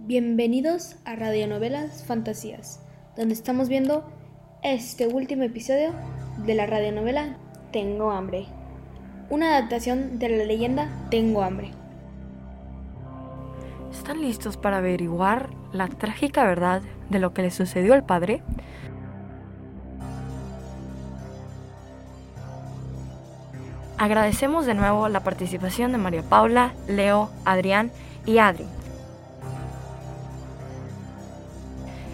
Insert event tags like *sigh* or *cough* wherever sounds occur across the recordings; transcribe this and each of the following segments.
Bienvenidos a Radionovelas Fantasías, donde estamos viendo este último episodio de la radionovela Tengo hambre, una adaptación de la leyenda Tengo hambre. ¿Están listos para averiguar la trágica verdad de lo que le sucedió al padre? Agradecemos de nuevo la participación de María Paula, Leo, Adrián y Adri.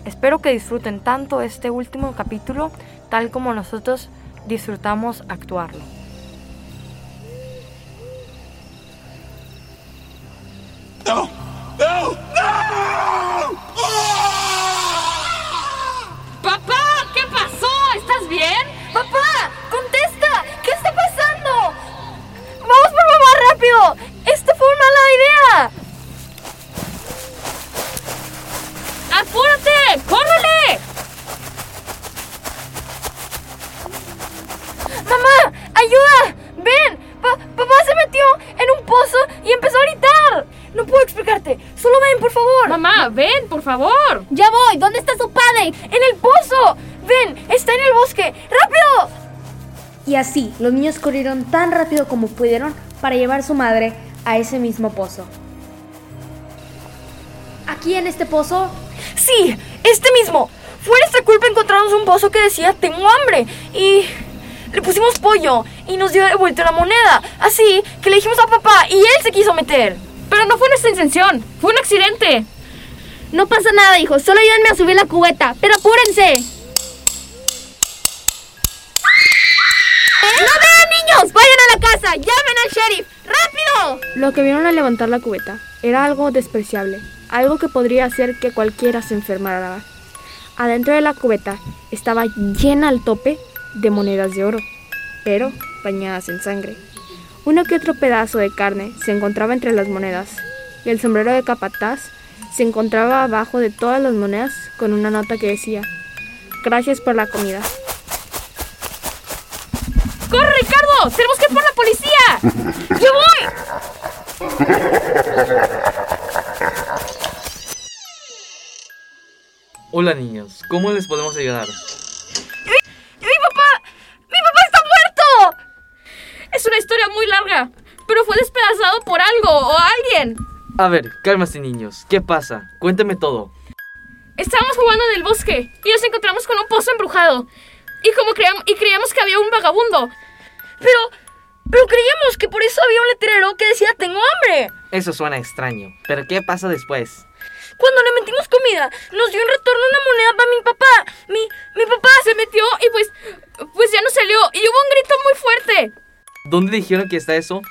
Espero que disfruten tanto este último capítulo tal como nosotros disfrutamos actuarlo. No, Mamá, ven, por favor. Ya voy. ¿Dónde está su padre? En el pozo. Ven, está en el bosque. ¡Rápido! Y así, los niños corrieron tan rápido como pudieron para llevar a su madre a ese mismo pozo. Aquí en este pozo, Sí, este mismo. Fue nuestra culpa encontrarnos un pozo que decía tengo hambre y le pusimos pollo y nos dio de vuelta la moneda. Así que le dijimos a papá y él se quiso meter. Pero no fue nuestra intención. Fue un accidente. No pasa nada, hijo. Solo ayúdenme a subir la cubeta. Pero apúrense. ¡No vean, niños! ¡Vayan a la casa! ¡Llamen al sheriff! ¡Rápido! lo que vieron al levantar la cubeta era algo despreciable, algo que podría hacer que cualquiera se enfermara. Adentro de la cubeta estaba llena al tope de monedas de oro, pero bañadas en sangre. Uno que otro pedazo de carne se encontraba entre las monedas, y el sombrero de capataz se encontraba abajo de todas las monedas con una nota que decía, Gracias por la comida. ¡Corre, Ricardo! ¡Tenemos que ir por la policía! *laughs* ¡Yo voy! Hola niños, ¿cómo les podemos ayudar? ¡Mi papá! ¡Mi papá está muerto! Es una historia muy larga, pero fue despedazado por algo o alguien. A ver, cálmase niños, ¿qué pasa? Cuéntame todo. Estábamos jugando en el bosque y nos encontramos con un pozo embrujado. Y como creíamos, y creíamos que había un vagabundo. Pero, pero creíamos que por eso había un letrero que decía tengo hambre. Eso suena extraño, pero ¿qué pasa después? Cuando le metimos comida, nos dio en retorno una moneda para mi papá. Mi, mi papá Se metió y pues, pues ya no salió y hubo un grito muy fuerte. ¿Dónde dijeron que está eso?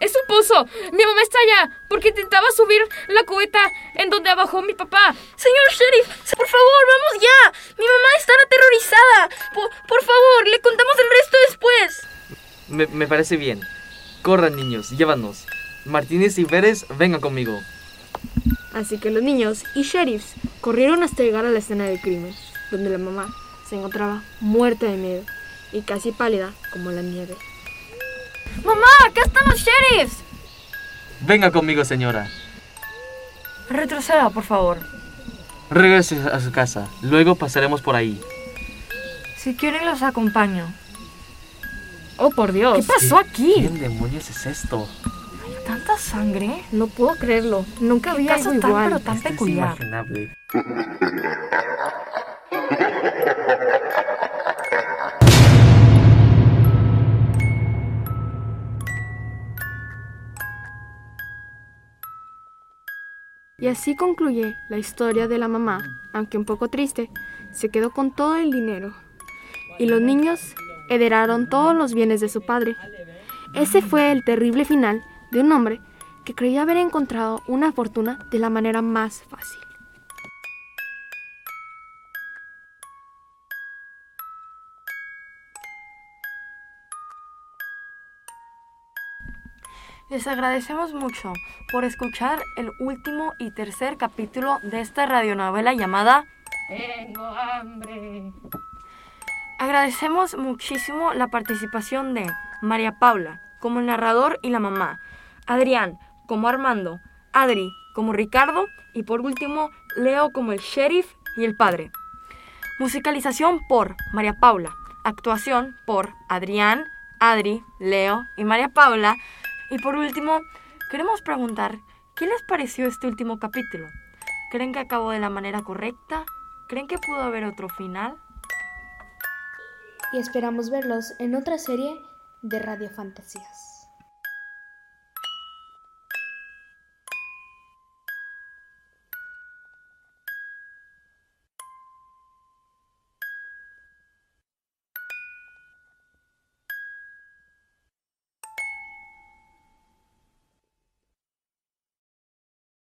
Es un pozo. Mi mamá está allá porque intentaba subir la cubeta en donde abajó mi papá. Señor sheriff, por favor, vamos ya. Mi mamá está aterrorizada. Por, por favor, le contamos el resto después. Me, me parece bien. Corran niños, llévanos. Martínez y Pérez, vengan conmigo. Así que los niños y sheriffs corrieron hasta llegar a la escena del crimen, donde la mamá se encontraba muerta de miedo y casi pálida como la nieve. Mamá, acá están los sheriffs. Venga conmigo, señora. Retroceda, por favor. Regrese a su casa, luego pasaremos por ahí. Si quieren, los acompaño. Oh, por Dios. ¿Qué pasó aquí? ¿Quién demonios es esto? ¿Tanta sangre? No puedo creerlo, nunca ¿Qué vi algo tan, igual. pero tan peculiar? Y así concluye la historia de la mamá, aunque un poco triste, se quedó con todo el dinero. Y los niños heredaron todos los bienes de su padre. Ese fue el terrible final de un hombre que creía haber encontrado una fortuna de la manera más fácil. Les agradecemos mucho por escuchar el último y tercer capítulo de esta radionovela llamada Tengo hambre. Agradecemos muchísimo la participación de María Paula como el narrador y la mamá, Adrián como Armando, Adri como Ricardo y por último Leo como el sheriff y el padre. Musicalización por María Paula. Actuación por Adrián, Adri, Leo y María Paula. Y por último, queremos preguntar, ¿qué les pareció este último capítulo? ¿Creen que acabó de la manera correcta? ¿Creen que pudo haber otro final? Y esperamos verlos en otra serie de Radio Fantasías.